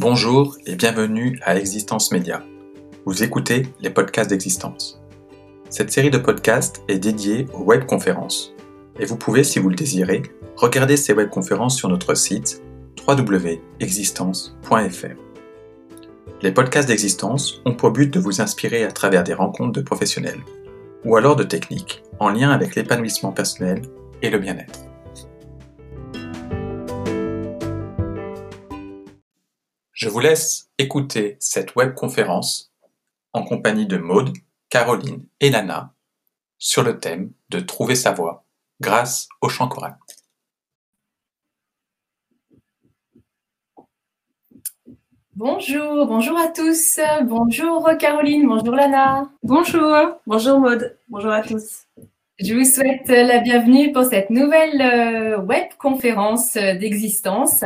Bonjour et bienvenue à Existence Média. Vous écoutez les podcasts d'Existence. Cette série de podcasts est dédiée aux webconférences et vous pouvez, si vous le désirez, regarder ces webconférences sur notre site www.existence.fr. Les podcasts d'Existence ont pour but de vous inspirer à travers des rencontres de professionnels ou alors de techniques en lien avec l'épanouissement personnel et le bien-être. Je vous laisse écouter cette webconférence en compagnie de Maude, Caroline et Nana sur le thème de trouver sa voix grâce au chant choral. Bonjour, bonjour à tous. Bonjour Caroline, bonjour Lana. Bonjour, bonjour Maude, bonjour à tous. Je vous souhaite la bienvenue pour cette nouvelle euh, web conférence d'existence.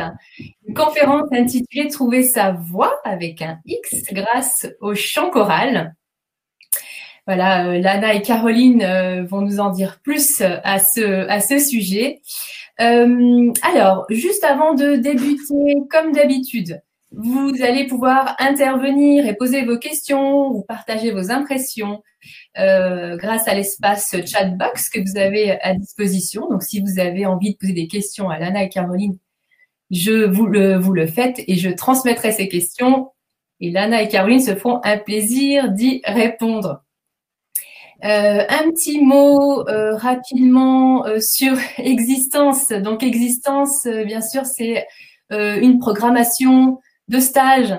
Conférence intitulée Trouver sa voix avec un X grâce au chant choral. Voilà, euh, Lana et Caroline euh, vont nous en dire plus à ce, à ce sujet. alors, juste avant de débuter, comme d'habitude, vous allez pouvoir intervenir et poser vos questions ou partager vos impressions euh, grâce à l'espace chatbox que vous avez à disposition. Donc, si vous avez envie de poser des questions à Lana et Caroline, je vous le, faites et je transmettrai ces questions. Et Lana et Caroline se feront un plaisir d'y répondre. Euh, un petit mot euh, rapidement sur existence. Donc existence, bien sûr, c'est une programmation de stage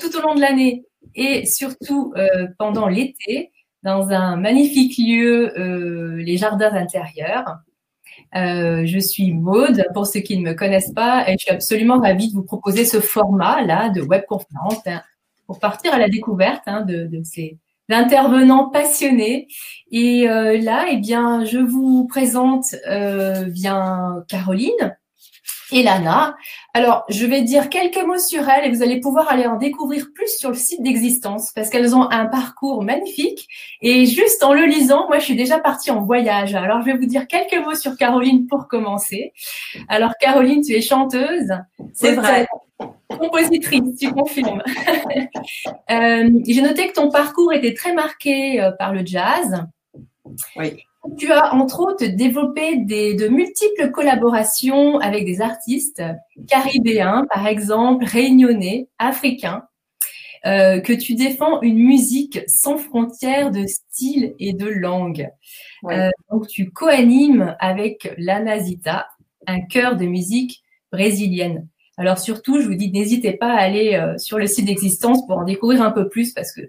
tout au long de l'année et surtout pendant l'été dans un magnifique lieu, euh, les jardins intérieurs. Euh, je suis Maude, pour ceux qui ne me connaissent pas, et je suis absolument ravie de vous proposer ce format-là de webconférence hein, pour partir à la découverte hein, de, ces intervenants passionnés. Et euh, là, eh bien, je vous présente bien Caroline, et Lana. Alors, je vais dire quelques mots sur elles et vous allez pouvoir aller en découvrir plus sur le site d'existence parce qu'elles ont un parcours magnifique. Et juste en le lisant, moi, je suis déjà partie en voyage. Alors, je vais vous dire quelques mots sur Caroline pour commencer. Alors, Caroline, tu es chanteuse. C'est vrai. Compositrice, tu confirmes. euh, J'ai noté que ton parcours était très marqué euh, par le jazz. Oui. Tu as entre autres développé des, de multiples collaborations avec des artistes caribéens, par exemple, réunionnais, africains, euh, que tu défends une musique sans frontières de style et de langue. Euh, donc tu co-animes avec l'Anazita, un chœur de musique brésilienne. Alors surtout, je vous dis, n'hésitez pas à aller euh, sur le site d'existence pour en découvrir un peu plus parce que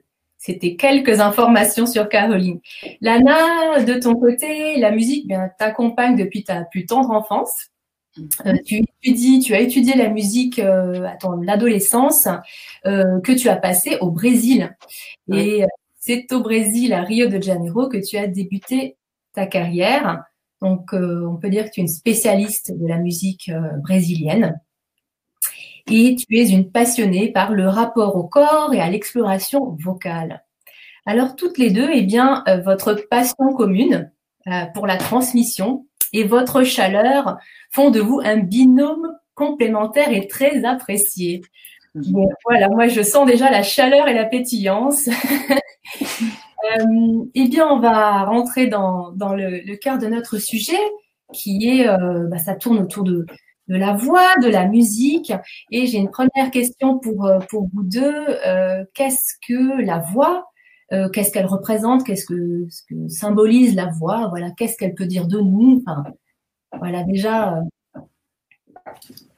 c'était quelques informations sur Caroline. Lana, de ton côté, la musique bien t'accompagne depuis ta plus tendre enfance. Euh, tu étudies, tu as étudié la musique euh, à ton adolescence euh, que tu as passé au Brésil. Et c'est au Brésil, à Rio de Janeiro, que tu as débuté ta carrière. Donc, on peut dire que tu es une spécialiste de la musique brésilienne et tu es une passionnée par le rapport au corps et à l'exploration vocale. Alors toutes les deux, eh bien, euh, votre passion commune euh, pour la transmission et votre chaleur font de vous un binôme complémentaire et très apprécié. Bon, voilà, moi je sens déjà la chaleur et la pétillance. euh, eh bien, on va rentrer dans, dans le, le cœur de notre sujet, qui est, euh, bah, ça tourne autour de, de la voix, de la musique. Et j'ai une première question pour, euh, pour vous deux. Euh, qu'est-ce que la voix euh, Qu'est-ce qu'elle représente Qu'est-ce que, ce que symbolise la voix Voilà, qu'est-ce qu'elle peut dire de nous enfin, Voilà, déjà,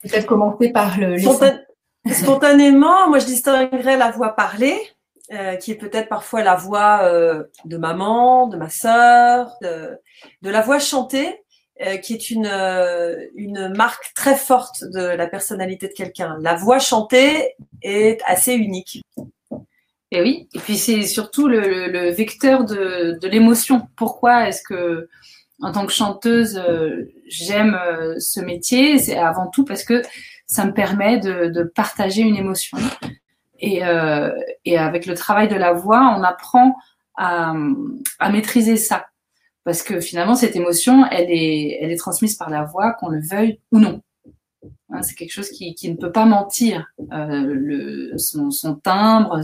peut-être commencer par le. Spontanément, moi je distinguerais la voix parlée, qui est peut-être parfois la voix de maman, de ma sœur, de, de la voix chantée, euh, qui est une, euh, une marque très forte de la personnalité de quelqu'un. La voix chantée est assez unique. Et oui, et puis c'est surtout le, vecteur de, l'émotion. Pourquoi est-ce que, en tant que chanteuse, euh, j'aime ce métier? C'est avant tout parce que ça me permet de, de partager une émotion. Et, et avec le travail de la voix, on apprend à, à maîtriser ça parce que finalement cette émotion, elle est, transmise par la voix, qu'on le veuille ou non. Hein, c'est quelque chose qui, ne peut pas mentir. Euh, son, timbre,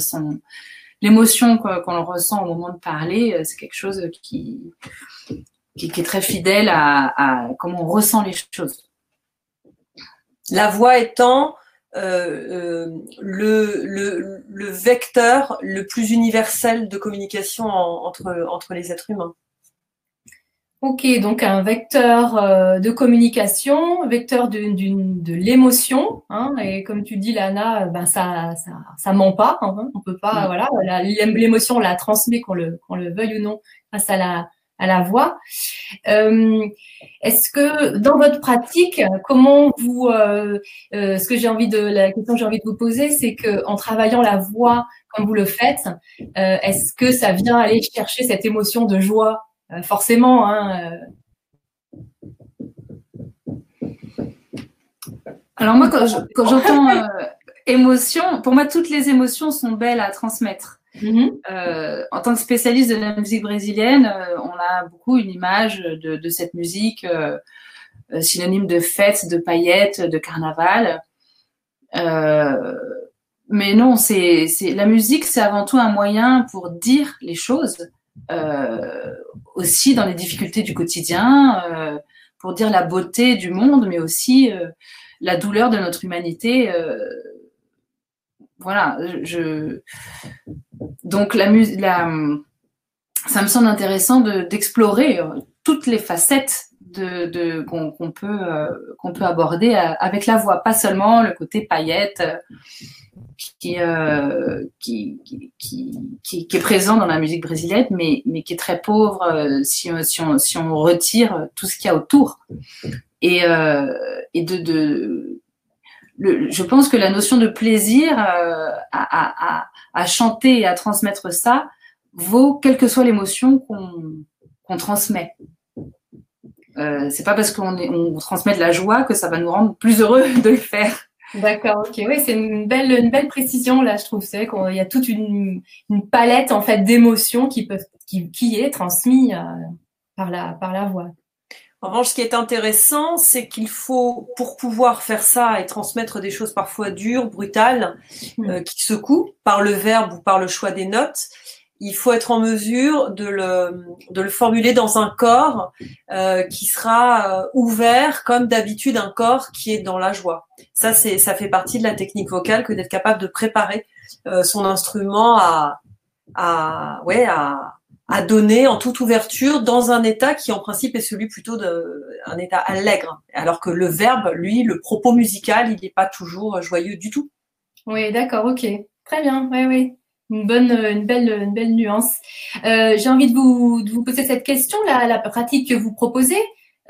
l'émotion qu'on ressent au moment de parler, euh, c'est quelque chose qui, est très fidèle à, comment on ressent les choses. La voix étant euh, le, vecteur le plus universel de communication en, entre, entre les êtres humains. Ok, donc un vecteur euh, de communication, vecteur de, de l'émotion, hein, et comme tu dis, Lana, ben ça, ça, ça ment pas. Hein, on peut pas, mm. voilà, l'émotion on la transmet qu'on le, qu'on le veuille ou non grâce à la, à la voix. Euh, Est-ce que dans votre pratique, comment vous, euh, euh, ce que j'ai envie de, la question que j'ai envie de vous poser, c'est que en travaillant la voix comme vous le faites, euh, est-ce que ça vient aller chercher cette émotion de joie, forcément hein, euh? Alors moi, quand j'entends émotion, pour moi, toutes les émotions sont belles à transmettre. Euh, en tant que spécialiste de la musique brésilienne, euh, on a beaucoup une image de, de cette musique euh, euh synonyme de fête, de paillettes, de carnaval. Euh, mais non, c'est la musique, c'est avant tout un moyen pour dire les choses, aussi dans les difficultés du quotidien, pour dire la beauté du monde, mais aussi la douleur de notre humanité voilà, je, donc la, la, ça me semble intéressant d'explorer euh, toutes les facettes de, qu'on peut euh, qu'on peut aborder euh, avec la voix, pas seulement le côté paillette qui, euh, qui, qui, qui, qui, est présent dans la musique brésilienne, mais, mais qui est très pauvre si, si, on, si on retire tout ce qu'il y a autour. Et, et de, je pense que la notion de plaisir à, à, à, chanter et à transmettre ça vaut quelle que soit l'émotion qu'on transmet. Euh, c'est pas parce qu'on on transmet de la joie que ça va nous rendre plus heureux de le faire. D'accord, ok, oui, c'est une belle, une belle précision là, je trouve. C'est qu'il y a toute une, une palette en fait d'émotions qui peuvent, qui, qui est transmise euh, par la, par la voix. En revanche, ce qui est intéressant, c'est qu'il faut, pour pouvoir faire ça et transmettre des choses parfois dures, brutales, mm. euh, qui secouent par le verbe ou par le choix des notes, il faut être en mesure de le, de le formuler dans un corps euh, qui sera euh, ouvert comme d'habitude un corps qui est dans la joie. Ça, c'est, ça fait partie de la technique vocale que d'être capable de préparer euh, son instrument à, à, ouais, à, à donner en toute ouverture dans un état qui en principe est celui plutôt d'un état allègre, alors que le verbe, lui, le propos musical, il n'est pas toujours joyeux du tout. Oui, d'accord, ok, très bien, oui, oui. Une bonne, une belle, une belle nuance. Euh, J'ai envie de vous, de vous poser cette question, la, la pratique que vous proposez.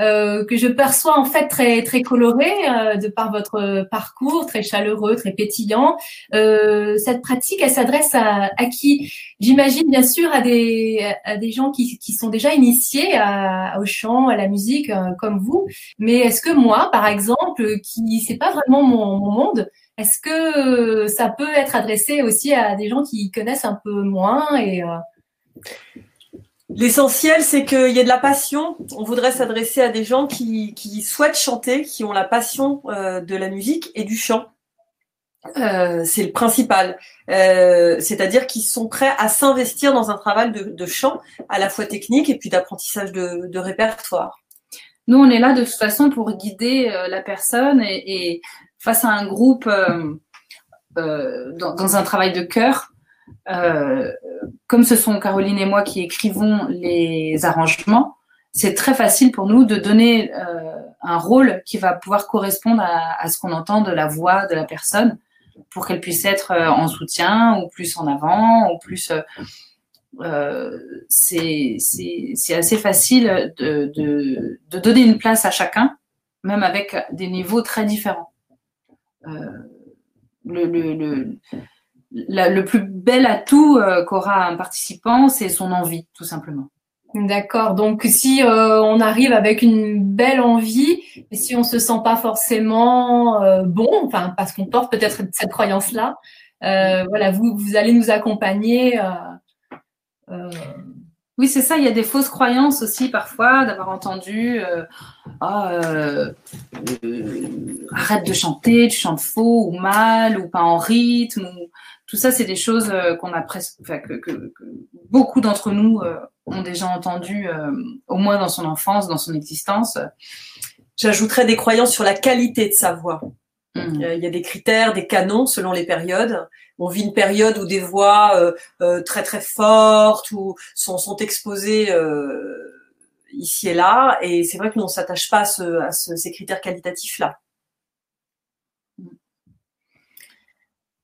Euh, que je perçois en fait très très coloré euh, de par votre parcours, très chaleureux, très pétillant. Euh, cette pratique, elle s'adresse à, à, qui? J'imagine bien sûr à des à des gens qui, qui sont déjà initiés à, au chant, à la musique euh, comme vous. Mais est-ce que moi, par exemple, qui c'est pas vraiment mon, mon monde, est-ce que ça peut être adressé aussi à des gens qui connaissent un peu moins et L'essentiel, c'est qu'il y ait de la passion. On voudrait s'adresser à des gens qui, souhaitent chanter, qui ont la passion euh, de la musique et du chant. Euh, c'est le principal. Euh, c'est-à-dire qu'ils sont prêts à s'investir dans un travail de, chant, à la fois technique et puis d'apprentissage de, répertoire. Nous, on est là de toute façon pour guider la personne et, face à un groupe dans, dans, un travail de cœur, euh, comme ce sont Caroline et moi qui écrivons les arrangements, c'est très facile pour nous de donner euh, un rôle qui va pouvoir correspondre à, ce qu'on entend de la voix de la personne pour qu'elle puisse être euh, en soutien ou plus en avant ou plus. Euh, c'est assez facile de, donner une place à chacun, même avec des niveaux très différents. Le, le, le, le plus bel atout euh, qu'aura un participant, c'est son envie, tout simplement. D'accord. Donc, si euh, on arrive avec une belle envie, et si on se sent pas forcément euh, bon, enfin parce qu'on porte peut-être cette croyance-là, voilà, vous vous allez nous accompagner Oui, c'est ça. Il y a des fausses croyances aussi parfois d'avoir entendu euh, ah, euh, euh, arrête de chanter, tu chantes faux ou mal ou pas en rythme. Tout ça, c'est des choses qu'on a presque, que, que, beaucoup d'entre nous ont déjà entendu au moins dans son enfance, dans son existence. J'ajouterais des croyances sur la qualité de sa voix. Mmh. Il y a des critères, des canons selon les périodes on vit une période où des voix euh, euh, très très fortes ou sont, sont exposées euh, ici et là. Et c'est vrai que nous, on s'attache pas à, ces critères qualitatifs-là.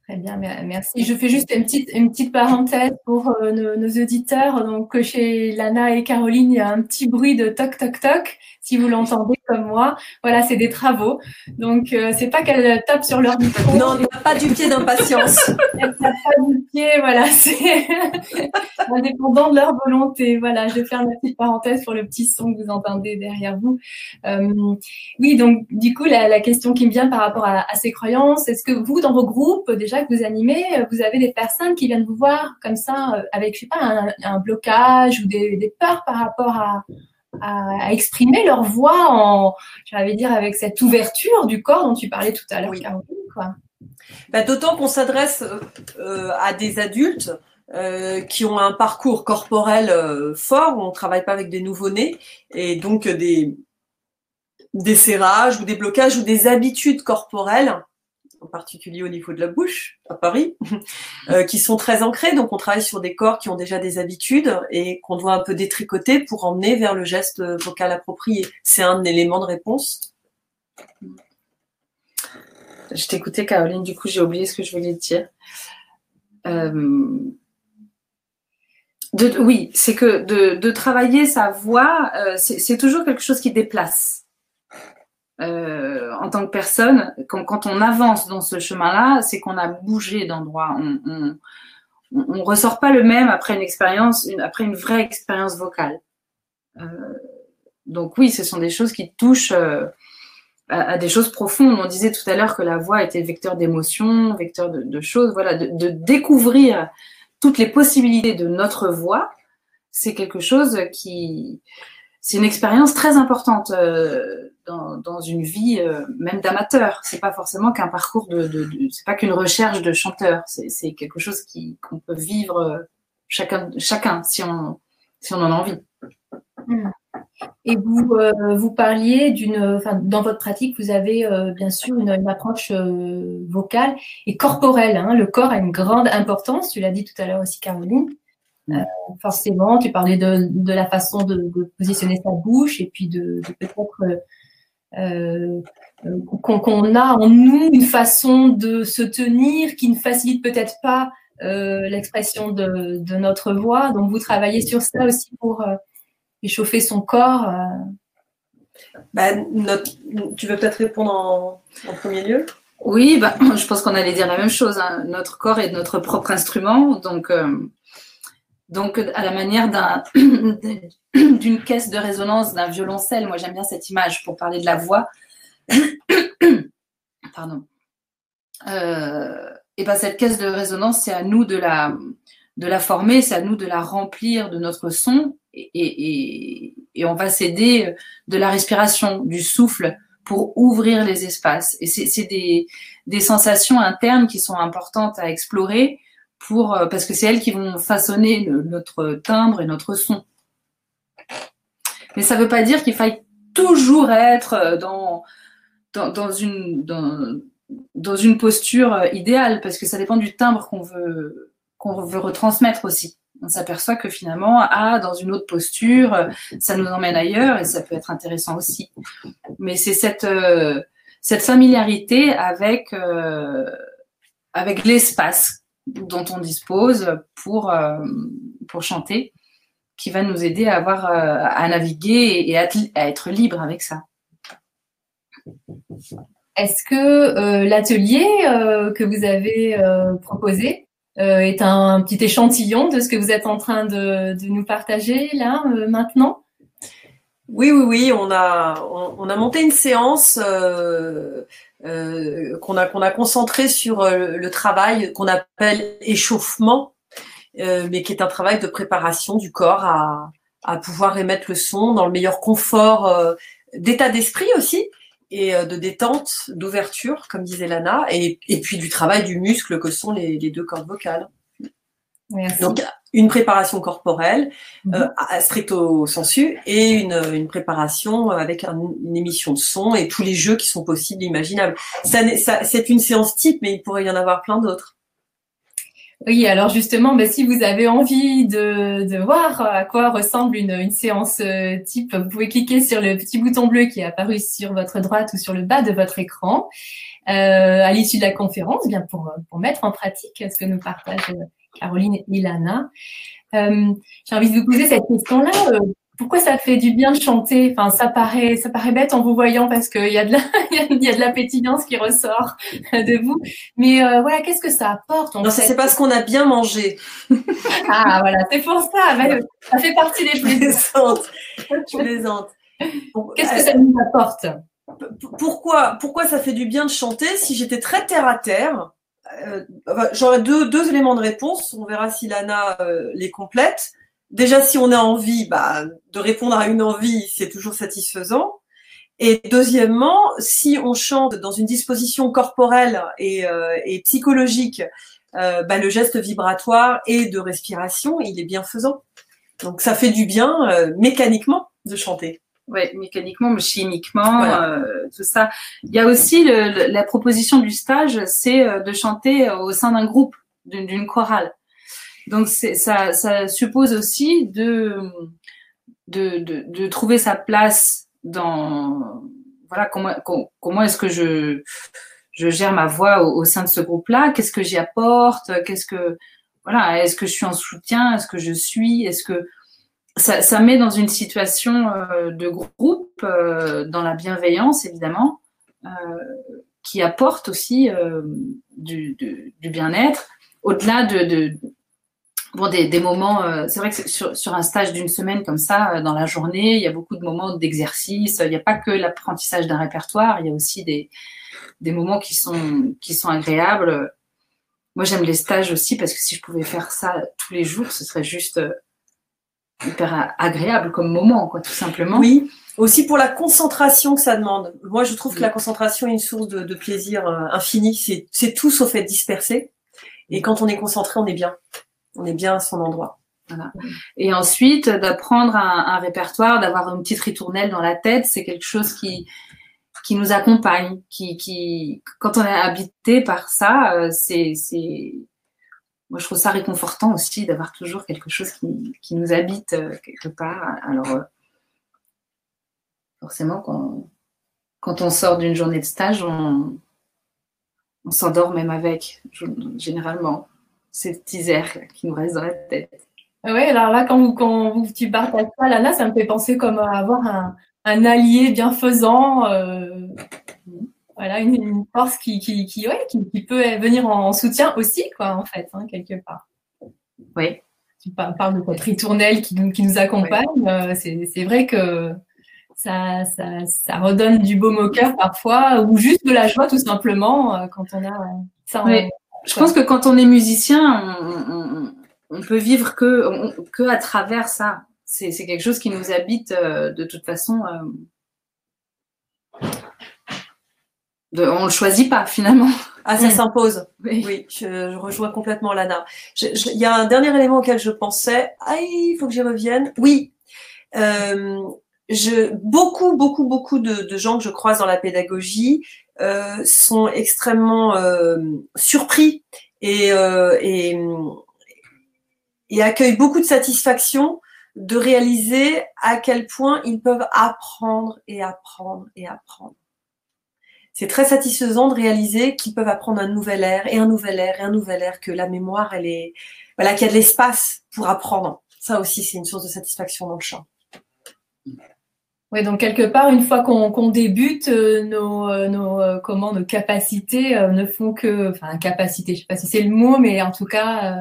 Très bien, merci. Je fais juste une petite, une petite parenthèse pour nos, nos, auditeurs. Donc, chez Lana et Caroline, il y a un petit bruit de toc toc toc si vous l'entendez comme moi. Voilà, c'est des travaux. Donc, euh, c'est pas qu'elle tape sur leur micro. Non, on n'a pas du pied d'impatience. elle tape pas du pied, voilà, c'est indépendant de leur volonté. Voilà, je vais faire une petite parenthèse pour le petit son que vous entendez derrière vous. Euh, oui, donc, du coup, la, question qui me vient par rapport à, ces croyances, est-ce que vous, dans vos groupes, déjà que vous animez, vous avez des personnes qui viennent vous voir comme ça, euh, avec, je sais pas, un, blocage ou des, des peurs par rapport à à, exprimer leur voix en, j'allais dire, avec cette ouverture du corps dont tu parlais tout à l'heure, Quoi. Bah, d'autant qu'on s'adresse euh, à des adultes euh, qui ont un parcours corporel euh, fort, on ne travaille pas avec des nouveau-nés, et donc des, des serrages ou des blocages ou des habitudes corporelles en particulier au niveau de la bouche à Paris, euh, qui sont très ancrés. Donc on travaille sur des corps qui ont déjà des habitudes et qu'on doit un peu détricoter pour emmener vers le geste vocal approprié. C'est un élément de réponse. Je t'écoutais Caroline, du coup j'ai oublié ce que je voulais te dire. Euh, oui, c'est que de, travailler sa voix, euh, c'est toujours quelque chose qui déplace. Euh, en tant que personne, quand, quand, on avance dans ce chemin-là, c'est qu'on a bougé d'endroit. On, on, ressort pas le même après une expérience, après une vraie expérience vocale. Euh, donc oui, ce sont des choses qui touchent euh, à, des choses profondes. On disait tout à l'heure que la voix était vecteur d'émotions, vecteur de, choses. Voilà, de, découvrir toutes les possibilités de notre voix, c'est quelque chose qui, c'est une expérience très importante. Euh, dans, une vie euh, même d'amateur. C'est pas forcément qu'un parcours de, de, c'est pas qu'une recherche de chanteur. C'est quelque chose qui qu'on peut vivre euh, chacun chacun si on si on en a envie. Hmm. Et vous euh, vous parliez d'une, dans votre pratique vous avez bien sûr une, approche vocale et corporelle. Hein. Le corps a une grande importance. Tu l'as dit tout à l'heure aussi Caroline. Hmm. forcément, tu parlais de, de la façon de, de, positionner sa bouche et puis de, de peut-être euh, qu'on a en nous une façon de se tenir qui ne facilite peut-être pas euh, l'expression de, de, notre voix. Donc vous travaillez sur ça aussi pour euh, échauffer son corps. Bah, notre, tu veux peut-être répondre en, en, premier lieu? Oui, bah, je pense qu'on allait dire la même chose. Hein. Notre corps est notre propre instrument, donc donc, à la manière d'un, d'une caisse de résonance d'un violoncelle, moi j'aime bien cette image pour parler de la voix. Pardon. Euh, et ben cette caisse de résonance, c'est à nous de la, de la former, c'est à nous de la remplir de notre son, et, et, et on va s'aider de la respiration, du souffle pour ouvrir les espaces. Et c'est des, des sensations internes qui sont importantes à explorer euh, parce que c'est elles qui vont façonner notre timbre et notre son. Mais ça ne veut pas dire qu'il faille toujours être euh, dans, dans, une, dans, une posture euh, idéale, parce que ça dépend du timbre qu'on veut, qu'on veut retransmettre aussi. On s'aperçoit que finalement, ah, dans une autre posture, ça nous emmène ailleurs et ça peut être intéressant aussi. Mais c'est cette, cette familiarité avec, avec l'espace dont on dispose pour, euh, pour chanter, qui va nous aider à, avoir, euh, à naviguer et à, être libre avec ça. Est-ce que euh, l'atelier que vous avez proposé est un petit échantillon de ce que vous êtes en train de, de nous partager là maintenant? Oui, oui, oui. On a, on, a monté une séance euh, qu'on a qu'on a concentré sur euh, le travail qu'on appelle échauffement mais qui est un travail de préparation du corps à, à pouvoir émettre le son dans le meilleur confort d'état d'esprit aussi et de détente, d'ouverture, comme disait Lana, et, et, puis du travail du muscle que sont les, les deux cordes vocales. Donc, une préparation corporelle, mhm. euh, stricto sensu, et une, une préparation avec une émission de son et tous les jeux qui sont possibles, imaginables. Ça, ça, c'est une séance type, mais il pourrait y en avoir plein d'autres. Oui, alors justement, bah, si vous avez envie de, de, voir à quoi ressemble une, une séance euh, type, vous pouvez cliquer sur le petit bouton bleu qui est apparu sur votre droite ou sur le bas de votre écran euh, à l'issue de la conférence, bien pour, pour mettre en pratique ce que nous partagent Caroline et Ilana. Euh, j'ai envie de vous poser cette question-là. Euh, pourquoi ça fait du bien de chanter? Enfin, ça paraît, ça paraît bête en vous voyant parce qu'il y a de la, il y a de la pétillance qui ressort de vous. Mais euh, voilà, qu'est-ce que ça apporte Non, ça c'est parce qu'on a bien mangé. ah voilà, c'est pour ça. ça fait partie des plaisantes. Je plaisante. Qu'est-ce que ça nous apporte? pourquoi, pourquoi ça fait du bien de chanter Si j'étais très terre à terre, euh, j'aurais deux, deux éléments de réponse. On verra si Lana euh, les complète. Déjà, si on a envie, bah, de répondre à une envie, c'est toujours satisfaisant. Et deuxièmement, si on chante dans une disposition corporelle et, euh, et psychologique, bah, le geste vibratoire et de respiration, il est bienfaisant. Donc ça fait du bien mécaniquement de chanter ouais, mécaniquement, chimiquement, euh, tout ça. Il y a aussi le, la proposition du stage, c'est euh, de chanter au sein d'un groupe, d'une chorale. Donc ça, ça suppose aussi de, de, de, de, trouver sa place dans voilà comment comment est-ce que je je gère ma voix au, sein de ce groupe-là? Qu'est-ce que j'y apporte? Qu'est-ce que voilà Est-ce que je suis en soutien? Est-ce que je suis? Est-ce que ça, met dans une situation euh, de groupe, euh, dans la bienveillance évidemment, euh, qui apporte aussi du, bien-être, au-delà de, bon, des, moments. c'est vrai que sur, sur un stage d'une semaine comme ça, dans la journée, il y a beaucoup de moments d'exercice. Il n'y a pas que l'apprentissage d'un répertoire, il y a aussi des, des moments qui sont, qui sont agréables. Moi, j'aime les stages aussi parce que si je pouvais faire ça tous les jours, ce serait juste hyper agréable comme moment, quoi, tout simplement. Oui, aussi pour la concentration que ça demande. Moi, je trouve que la concentration est une source de, plaisir euh, infini. C'est tout sauf être dispersé. Et quand on est concentré, on est bien. On est bien à son endroit. Voilà. Et ensuite, d'apprendre un, répertoire, d'avoir une petite ritournelle dans la tête, c'est quelque chose qui qui nous accompagne, qui, qui quand on est habité par ça, euh, c'est moi, je trouve ça réconfortant aussi d'avoir toujours quelque chose qui, nous habite euh, quelque part. Alors, euh, forcément, quand, on sort d'une journée de stage, on, s'endort même avec, généralement, ces petits airs qui nous restent dans la tête. Oui, alors là, quand, vous, tu partages ça, là, ça me fait penser comme avoir un, un allié bienfaisant. Euh, voilà, une, force qui, qui, qui, ouais, qui, peut venir en soutien aussi, quoi, en fait, hein, quelque part. Oui. Tu parles de votre ritournelle qui nous, qui nous accompagne. Euh, c'est vrai que ça, ça, ça, redonne du baume au cœur parfois, ou juste de la joie, tout simplement, euh, quand on a ça. Oui. Je pense que quand on est musicien, on, on, peut vivre que, que à travers ça. C'est quelque chose qui nous habite euh, de toute façon de, on le choisit pas finalement. Ah, ça s'impose. Oui, je, rejoins complètement Lana. Il y a un dernier élément auquel je pensais. Ah, il faut que j'y revienne. Oui. Euh, je, beaucoup, beaucoup, beaucoup de, de, gens que je croise dans la pédagogie euh, sont extrêmement euh, surpris et, euh, et, et accueillent beaucoup de satisfaction de réaliser à quel point ils peuvent apprendre et apprendre et apprendre c'est très satisfaisant de réaliser qu'ils peuvent apprendre un nouvel air et un nouvel air et un nouvel air, que la mémoire, elle est, voilà, qu'il y a de l'espace pour apprendre. Ça aussi, c'est une source de satisfaction dans le chant. Oui, donc quelque part, une fois qu'on débute, euh, nos, euh, nos, euh, comment, nos capacités ne font que, enfin, capacité, je sais pas si c'est le mot, mais en tout cas,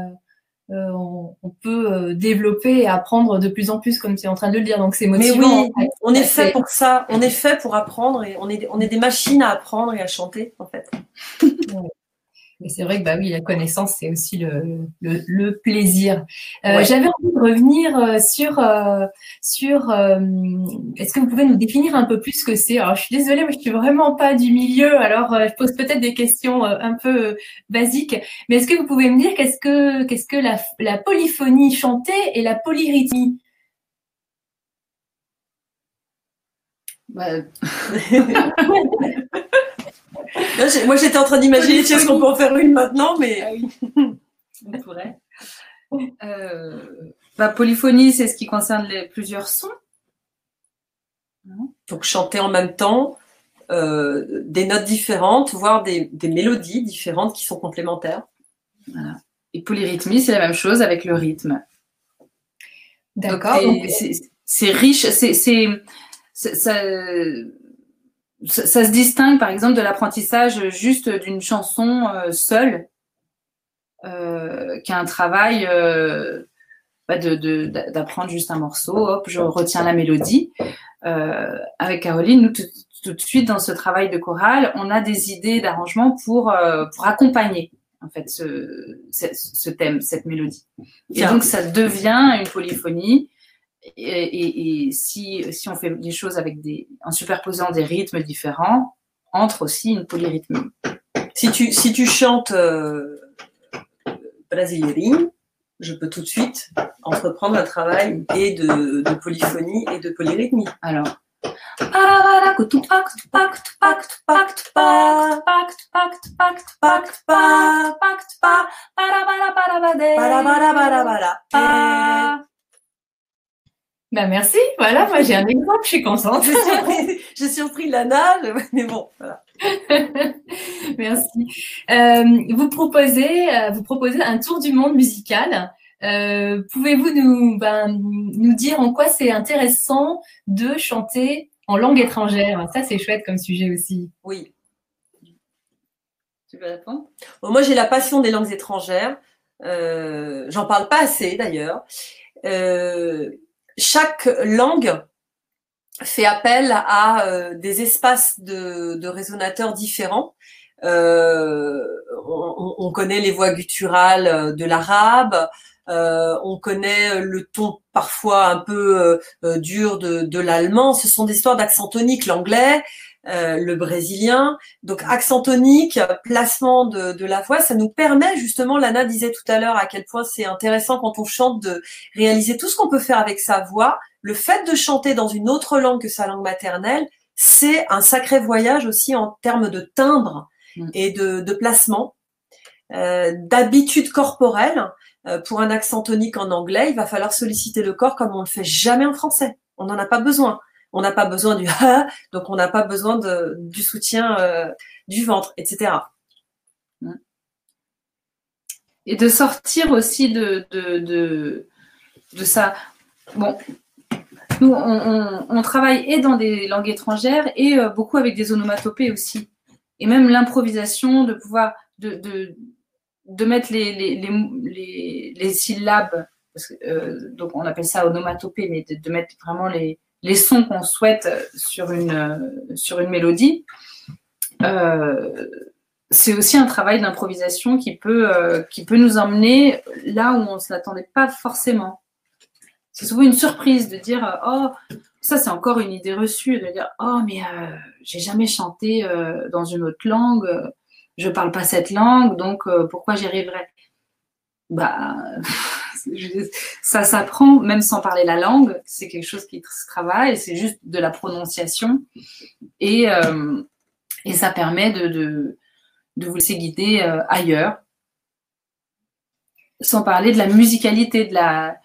euh, on, peut euh, développer et apprendre de plus en plus, comme tu es en train de le dire. Donc c'est motivant. Mais oui, on est fait pour ça. On est fait pour apprendre et on est, on est des machines à apprendre et à chanter, en fait. Mais c'est vrai que bah oui, la connaissance, c'est aussi le, le, le plaisir. Euh, J'avais envie de revenir euh, sur euh, sur. Euh, Est-ce que vous pouvez nous définir un peu plus ce que c'est? Alors, je suis désolée, mais je suis vraiment pas du milieu. Alors, je pose peut-être des questions un peu basiques. Mais est-ce que vous pouvez me dire qu'est-ce que qu'est-ce que la, la polyphonie chantée et la polyrythmie? Bah... moi, j'étais en train d'imaginer, est-ce qu'on peut en faire une maintenant, mais. Ah oui. On pourrait. Euh, bah, polyphonie, c'est ce qui concerne les, plusieurs sons. Donc, chanter en même temps euh, des notes différentes, voire des, des, mélodies différentes qui sont complémentaires. Voilà. Et polyrythmie, c'est la même chose avec le rythme. D'accord. C'est riche, c'est ça, ça, se distingue par exemple de l'apprentissage juste d'une chanson euh, seule, euh, qui est un travail euh, bah, d'apprendre juste un morceau, hop, je retiens la mélodie. Euh, avec Caroline, nous, tout, de suite, dans ce travail de chorale, on a des idées d'arrangement pour, pour accompagner en fait ce, ce, thème, cette mélodie. Et donc, ça devient une polyphonie et, si, si, on fait des choses avec des, en superposant des rythmes différents, entre aussi une polyrythmie. Si tu, si tu chantes euh, je peux tout de suite entreprendre un travail et de, de polyphonie et de polyrythmie. Alors. Ben merci, voilà, moi j'ai un exemple, je suis contente. j'ai surpris Lana, mais bon, voilà. merci. Euh, vous proposez, euh, vous proposez un tour du monde musical. Euh, Pouvez-vous nous, ben, nous dire en quoi c'est intéressant de chanter en langue étrangère? Ça, c'est chouette comme sujet aussi. Oui. Tu veux répondre? Moi, j'ai la passion des langues étrangères. Euh, J'en parle pas assez d'ailleurs. Euh, chaque langue fait appel à euh, des espaces de, de résonateurs différents. Euh, on, on, connaît les voix gutturales de l'arabe, euh, on connaît le ton parfois un peu euh, dur de, de l'allemand. Ce sont des histoires d'accent tonique, l'anglais, euh, le brésilien. Donc accent tonique, placement de, de, la voix, ça nous permet justement, Lana disait tout à l'heure à quel point c'est intéressant quand on chante de réaliser tout ce qu'on peut faire avec sa voix. Le fait de chanter dans une autre langue que sa langue maternelle, c'est un sacré voyage aussi en termes de timbre mm. et de, de placement, euh, d'habitude corporelle. Euh, pour un accent tonique en anglais, il va falloir solliciter le corps comme on ne le fait jamais en français. On n'en a pas besoin on n'a pas besoin du ha, donc on n'a pas besoin du soutien euh, du ventre, etc. Et de sortir aussi de, ça. Bon, nous, on, travaille et dans des langues étrangères et euh, beaucoup avec des onomatopées aussi. Et même l'improvisation, de pouvoir de, mettre les, syllabes, euh, donc on appelle ça onomatopée, mais de mettre vraiment les, les sons qu'on souhaite euh, sur une, euh, sur une mélodie. Euh, c'est aussi un travail d'improvisation qui peut, qui peut nous emmener là où on ne se l'attendait pas forcément. C'est souvent une surprise de dire Oh, ça c'est encore une idée reçue, de dire Oh, mais j'ai jamais chanté dans une autre langue, je parle pas cette langue, donc pourquoi j'y arriverais? Bah. Ça s'apprend, même sans parler la langue. C'est quelque chose qui se travaille, c'est juste de la prononciation. Et, euh, et ça permet de, de, vous laisser guider euh, ailleurs. Sans parler de la musicalité de la,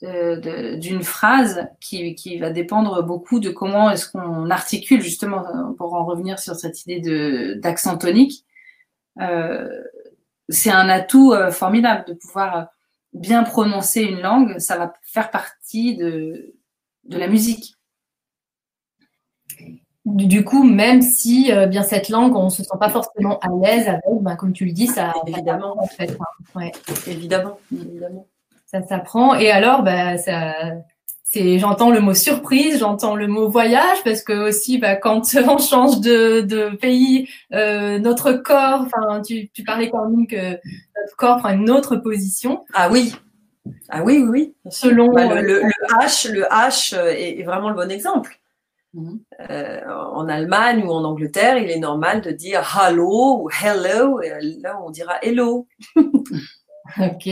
d'une phrase qui, qui, va dépendre beaucoup de comment est-ce qu'on articule, justement, pour en revenir sur cette idée d'accent tonique. Euh, c'est un atout formidable de pouvoir bien prononcer une langue, ça va faire partie de, de la musique. Du coup, même si euh, bien cette langue, on ne se sent pas forcément à l'aise avec, bah, comme tu le dis, ça évidemment en fait. Ouais. Évidemment, évidemment. Ça s'apprend. Et alors, bah, ça, c'est j'entends le mot surprise, j'entends le mot voyage parce que aussi bah, quand on change de, de pays, euh, notre corps, enfin tu, tu parlais quand même que notre corps prend une autre position. Ah oui, ah oui, oui, oui. Selon Bah, euh, le, le- le H, le H euh, est, est vraiment le bon exemple. Mhm. Euh, en Allemagne ou en Angleterre, il est normal de dire hello ou hello, et là on dira hello. Ok,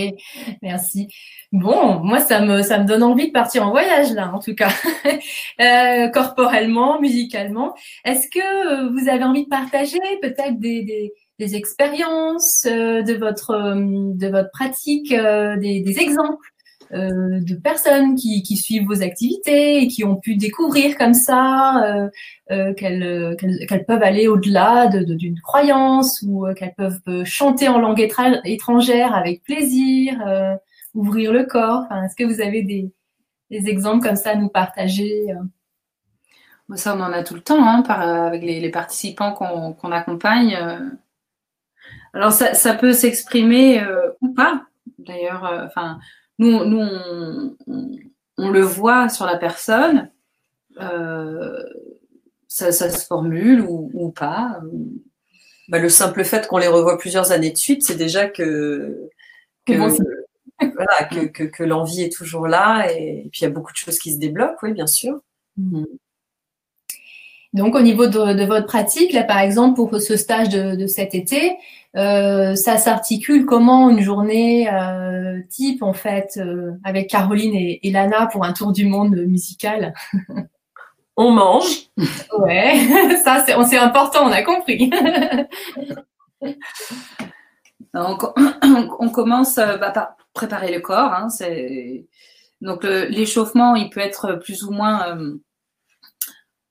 merci. Bon, moi ça me ça me donne envie de partir en voyage là, en tout cas, Euh, corporellement, musicalement. Est-ce que vous avez envie de partager peut-être des, des, expériences euh, de votre euh, de votre pratique, des exemples? Euh, de personnes qui, suivent vos activités et qui ont pu découvrir comme ça euh, euh, qu'elles peuvent aller au-delà de- de- d'une croyance ou qu'elles peuvent chanter en langue étra- étrangère avec plaisir, ouvrir le corps. Est-ce que vous avez des, exemples comme ça à nous partager ça, on en a tout le temps hein, avec les, participants qu'on accompagne. Alors, ça, peut s'exprimer ou pas. D'ailleurs, nous, nous on, on- on le voit sur la personne. euh, ça, ça se formule ou, ou pas. Bah, le simple fait qu'on les revoit plusieurs années de suite, c'est déjà que, que, Que bon, c'est- voilà, que, que, que l'envie est toujours là et, puis il y a beaucoup de choses qui se débloquent, oui, bien sûr. Donc, au niveau de, de votre pratique, là, par exemple, pour ce stage de, de cet été, euh, ça s'articule comment une journée euh, type, en fait, euh, avec Caroline et, et Lana pour un tour du monde musical? On mange, Ouais, ça, c'est c'est important, on a compris. On, co- on commence bah, par préparer le corps. hein, c'est- donc le- l'échauffement, il peut être plus ou moins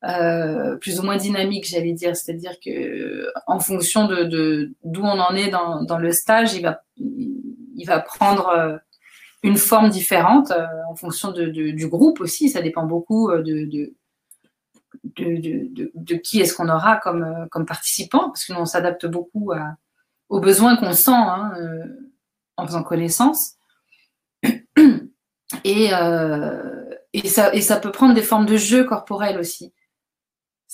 euh, plus ou moins dynamique, j'allais dire. C'est-à-dire que en fonction de d'où on en est dans, dans le stage, il va il va prendre euh, une forme différente euh, en fonction de, du groupe aussi. Ça dépend beaucoup de, de qui est-ce qu'on aura comme, comme participant, parce que nous, on s'adapte beaucoup à, aux besoins qu'on sent hein, en faisant connaissance. Et, et, ça, et ça peut prendre des formes de jeu corporel aussi.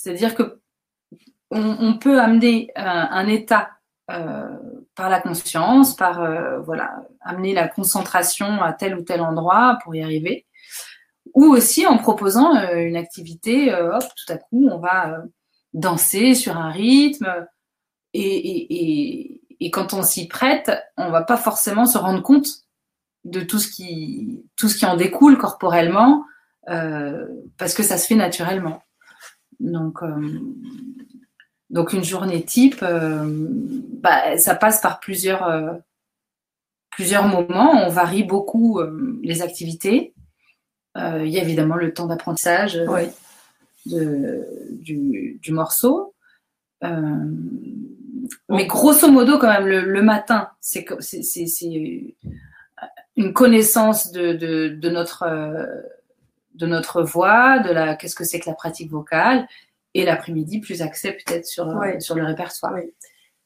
C'est-à-dire que on, peut amener un, un état euh, par la conscience, par euh, voilà, amener la concentration à tel ou tel endroit pour y arriver, ou aussi en proposant euh, une activité, euh, hop, tout à coup, on va euh, danser sur un rythme, et, quand on s'y prête, on va pas forcément se rendre compte de tout ce qui, tout ce qui en découle corporellement, euh, parce que ça se fait naturellement. Donc, euh, donc une journée type, euh, bah, ça passe par plusieurs, euh, plusieurs moments. On varie beaucoup les activités. Il y a évidemment le temps d'apprentissage Oui. de, du, du morceau. Mais grosso modo, quand même, le, le matin, c'est une connaissance de, de, de notre, de notre voix, de la qu'est-ce que c'est que la pratique vocale, et l'après-midi, plus accès peut-être sur, euh, Ouais. sur le répertoire. Oui.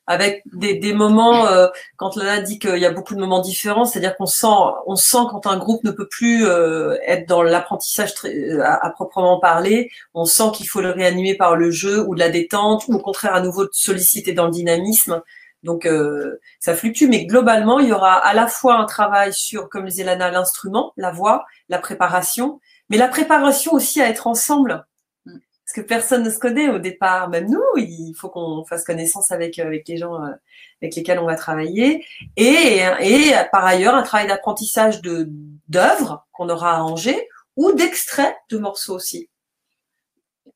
avec des, des moments, euh, quand Lana dit qu'il y a beaucoup de moments différents, c'est-à-dire qu'on sent, on sent quand un groupe ne peut plus euh, être dans l'apprentissage très- euh, à, à proprement parler, on sent qu'il faut le réanimer par le jeu ou de la détente, ou au contraire à nouveau de solliciter dans le dynamisme. Donc euh, ça fluctue, mais globalement, il y aura à la fois un travail sur, comme disait Lana, l'instrument, la voix, la préparation, mais la préparation aussi à être ensemble. Mm. Parce que personne ne se connaît au départ, même nous, il faut qu'on fasse connaissance avec, euh, avec les gens euh, avec lesquels on va travailler. Et, et par ailleurs, un travail d'apprentissage de d'œuvres qu'on aura arrangées ou d'extraits de morceaux aussi.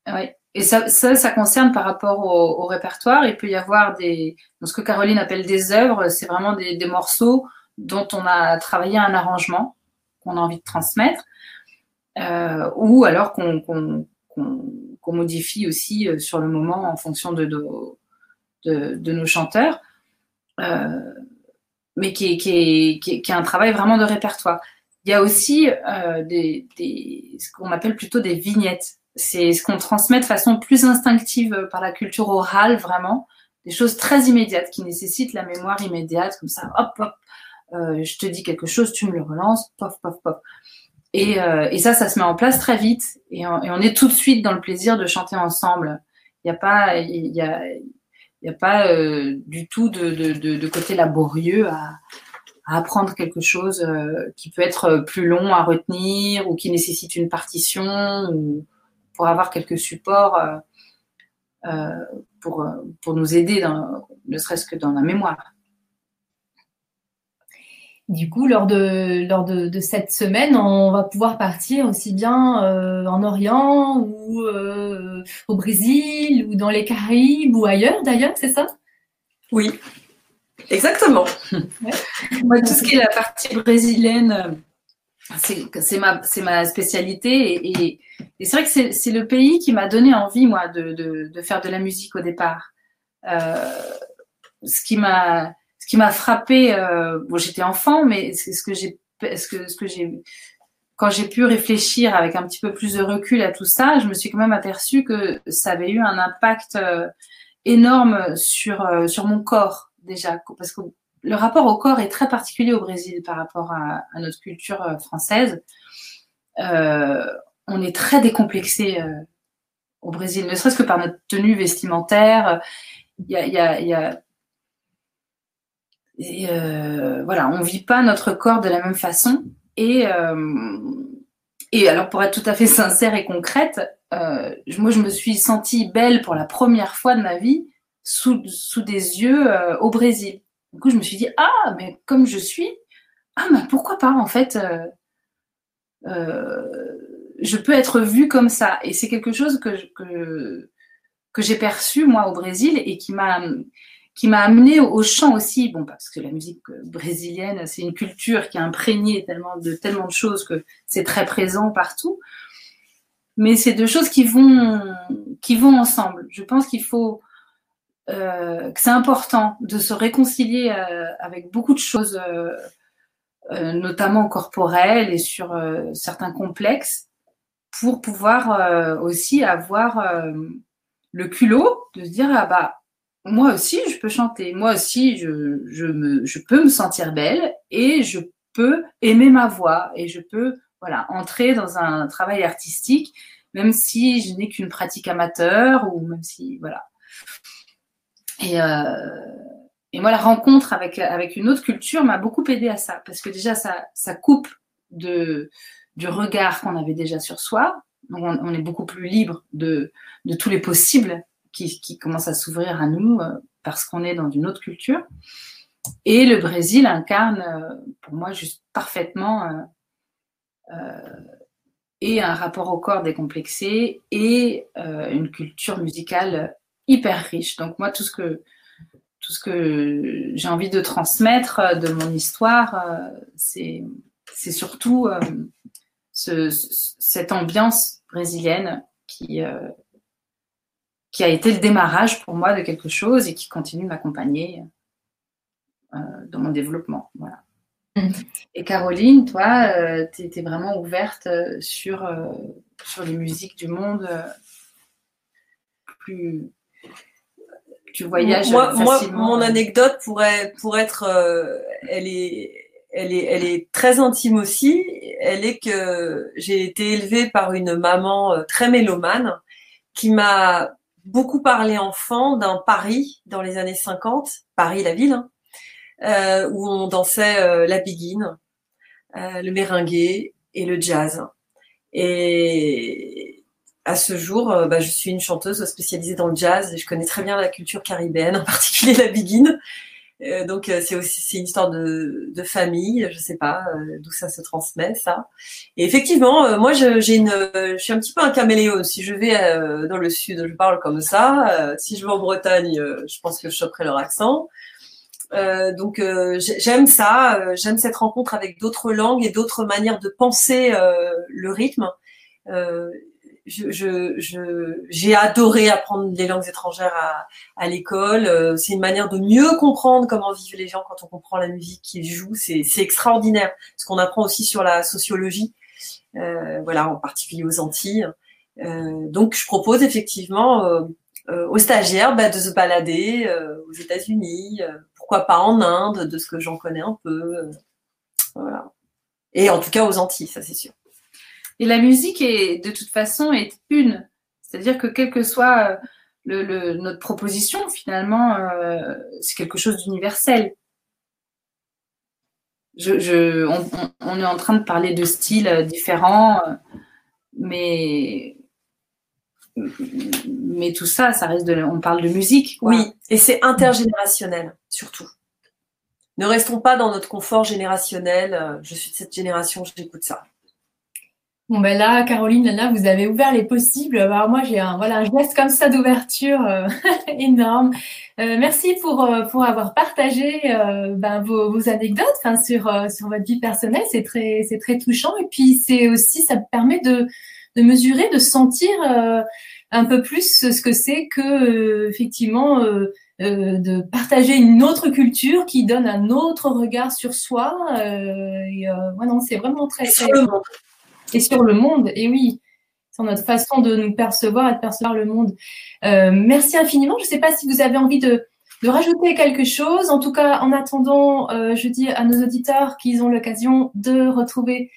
Oui. Et ça, ça, ça concerne par rapport au, au répertoire. Il peut y avoir des, ce que Caroline appelle des œuvres, c'est vraiment des, des morceaux dont on a travaillé un arrangement qu'on a envie de transmettre, euh, ou alors qu'on modifie aussi euh, sur le moment en fonction de nos, chanteurs, mais qui est, un travail vraiment de répertoire. Il y a aussi euh, ce qu'on appelle plutôt des vignettes c'est ce qu'on transmet de façon plus instinctive par la culture orale, vraiment, des choses très immédiates qui nécessitent la mémoire immédiate, comme ça, hop, hop, je te dis quelque chose, tu me le relances, pof, pof, pof. Et, euh, et, ça, ça se met en place très vite. Et on, est tout de suite dans le plaisir de chanter ensemble. Il n'y a pas, il y a, pas euh, du tout de, côté laborieux à, apprendre quelque chose euh, qui peut être plus long à retenir ou qui nécessite une partition ou pour avoir quelques supports euh pour, pour nous aider, dans, ne serait-ce que dans la mémoire. Du coup, lors de, lors de, de, cette semaine, on va pouvoir partir aussi bien euh, en Orient ou euh, au Brésil ou dans les Caraïbes ou ailleurs d'ailleurs, c'est ça? Oui, exactement. Ouais. Moi, tout ce qui est la partie brésilienne, c'est ma, ma spécialité et, et, et c'est vrai que c'est le pays qui m'a donné envie, moi, de, de, de, faire de la musique au départ. Euh, ce qui m'a qui m'a frappé, euh, bon, j'étais enfant, mais ce que j'ai, ce que, ce que j'ai, quand j'ai pu réfléchir avec un petit peu plus de recul à tout ça, je me suis quand même aperçue que ça avait eu un impact euh, énorme sur euh, sur mon corps déjà, parce que le rapport au corps est très particulier au Brésil par rapport à, notre culture euh, française. Euh, on est très décomplexé au Brésil, ne serait-ce que par notre tenue vestimentaire. Il y a, y a, y a et euh, voilà, on vit pas notre corps de la même façon. Et, euh, et alors, pour être tout à fait sincère et concrète, euh, moi, je me suis sentie belle pour la première fois de ma vie sous, sous des yeux euh, au Brésil. Du coup, je me suis dit, ah, mais comme je suis, ah, mais pourquoi pas, en fait, euh, euh, je peux être vue comme ça. Et c'est quelque chose que, que, que j'ai perçu, moi, au Brésil et qui m'a qui m'a amené au chant aussi, bon, parce que la musique brésilienne, c'est une culture qui est imprégnée tellement de tellement de choses que c'est très présent partout. Mais c'est deux choses qui vont qui vont ensemble. Je pense qu'il faut euh, que c'est important de se réconcilier euh, avec beaucoup de choses, euh, euh notamment corporelles et sur euh, certains complexes, pour pouvoir euh, aussi avoir le culot de se dire ah bah moi aussi, je peux chanter. Moi aussi, je, peux me sentir belle et je peux aimer ma voix et je peux voilà, entrer dans un travail artistique, même si je n'ai qu'une pratique amateur ou même si, voilà. Et, euh, moi, la rencontre avec, une autre culture m'a beaucoup aidé à ça, parce que déjà, ça, coupe du regard qu'on avait déjà sur soi. On, est beaucoup plus libre de tous les possibles qui, commence à s'ouvrir à nous euh, parce qu'on est dans une autre culture. Et le Brésil incarne, euh, pour moi, juste parfaitement euh, et un rapport au corps décomplexé et une culture musicale hyper riche. Donc moi, tout ce que tout ce que j'ai envie de transmettre de mon histoire, c'est surtout ce, cette ambiance brésilienne qui qui a été le démarrage pour moi de quelque chose et qui continue de m'accompagner euh, dans mon développement. Voilà. Mmh. Et Caroline, toi, euh, tu étais vraiment ouverte euh, sur, euh, sur les musiques du monde. Euh, plus, tu voyages moi, facilement. Moi, mon anecdote pourrait, pour être, elle est, elle est, elle est très intime aussi. Elle est que j'ai été élevée par une maman très mélomane qui m'a beaucoup parlé enfant d'un Paris dans les années 50, Paris la ville, hein, euh, où on dansait euh, la biguine, euh, le merengue et le jazz. Et à ce jour, bah, je suis une chanteuse spécialisée dans le jazz et je connais très bien la culture caribéenne, en particulier la biguine. Euh, donc euh, c'est aussi c'est une histoire de, de famille, je sais pas euh, d'où ça se transmet ça. Et effectivement, moi j'ai une, je suis un petit peu un caméléon. Si je vais dans le sud, je parle comme ça. si je vais en Bretagne, je pense que je choperai leur accent. donc j'aime ça, j'aime cette rencontre avec d'autres langues et d'autres manières de penser le rythme je, je, j'ai adoré apprendre des langues étrangères à, à l'école. Euh, c'est une manière de mieux comprendre comment vivent les gens quand on comprend la musique qu'ils jouent. C'est, extraordinaire. Ce qu'on apprend aussi sur la sociologie, euh, voilà, en particulier aux Antilles. Euh, donc, je propose effectivement euh, euh, aux stagiaires bah, de se balader aux États-Unis, pourquoi pas en Inde, de ce que j'en connais un peu. voilà. Et en tout cas aux Antilles, ça c'est sûr. Et la musique est de toute façon est une. C'est-à-dire que quelle que soit euh, notre proposition, finalement, euh, c'est quelque chose d'universel. On, est en train de parler de styles différents, mais tout ça, ça reste de, on parle de musique. Oui, et c'est intergénérationnel surtout. Ne restons pas dans notre confort générationnel. Euh, je suis de cette génération, j'écoute ça. Bon ben là, Caroline, là, vous avez ouvert les possibles. Alors moi, j'ai un voilà un geste comme ça d'ouverture euh, énorme. Euh, merci pour pour avoir partagé ben, vos, vos, anecdotes, sur sur votre vie personnelle. C'est très c'est très touchant et puis c'est aussi ça permet de de mesurer, de sentir un peu plus ce que c'est que effectivement euh, de partager une autre culture qui donne un autre regard sur soi. Euh, et, euh, non, c'est vraiment très, monde. Et sur le monde, et oui, sur notre façon de nous percevoir et de percevoir le monde. Euh, merci infiniment. Je ne sais pas si vous avez envie de, de rajouter quelque chose. En tout cas, en attendant, euh, je dis à nos auditeurs qu'ils ont l'occasion de retrouver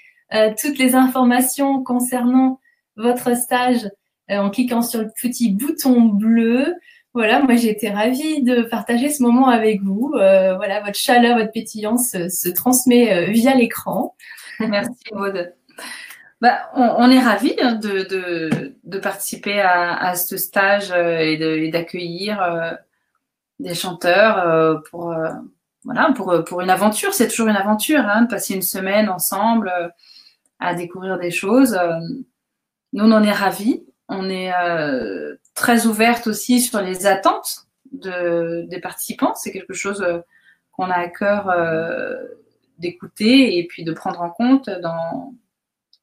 toutes les informations concernant votre stage en cliquant sur le petit bouton bleu. Voilà, moi j'ai été ravie de partager ce moment avec vous. Euh, voilà, votre chaleur, votre pétillance se, transmet euh, via l'écran. Merci Maud. Bah, on, est ravis hein, de, de, de, participer à, à, ce stage euh, et d'accueillir des chanteurs pour, voilà, pour, pour une aventure. C'est toujours une aventure, hein, de passer une semaine ensemble à découvrir des choses. Nous, on en est ravis. On est très ouverte aussi sur les attentes de, des participants. C'est quelque chose euh, qu'on a à cœur euh, d'écouter et puis de prendre en compte dans,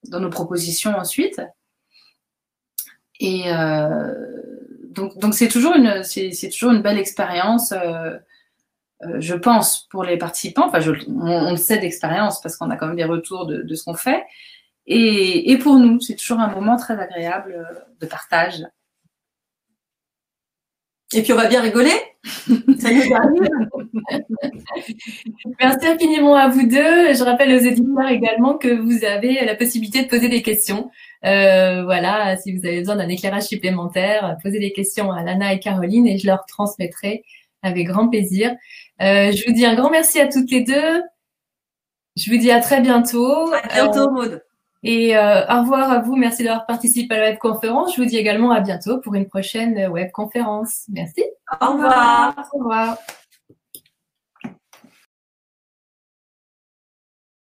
dans nos propositions ensuite. Et euh, donc, donc c'est toujours une, c'est, toujours une belle expérience, je pense, pour les participants. Enfin, je, on, le sait d'expérience parce qu'on a quand même des retours de, de ce qu'on fait. Et, et, pour nous, c'est toujours un moment très agréable de partage. Et puis on va bien rigoler. Ça nous arrive. Merci infiniment à vous deux. Je rappelle aux éditeurs également que vous avez la possibilité de poser des questions. Euh, voilà, si vous avez besoin d'un éclairage supplémentaire, posez des questions à Lana et Caroline et je leur transmettrai avec grand plaisir. Euh, je vous dis un grand merci à toutes les deux. Je vous dis à très bientôt. À bientôt, euh, Maud. Et euh, au revoir à vous. Merci d'avoir participé à la webconférence. Je vous dis également à bientôt pour une prochaine webconférence. Merci. Au revoir. Au revoir.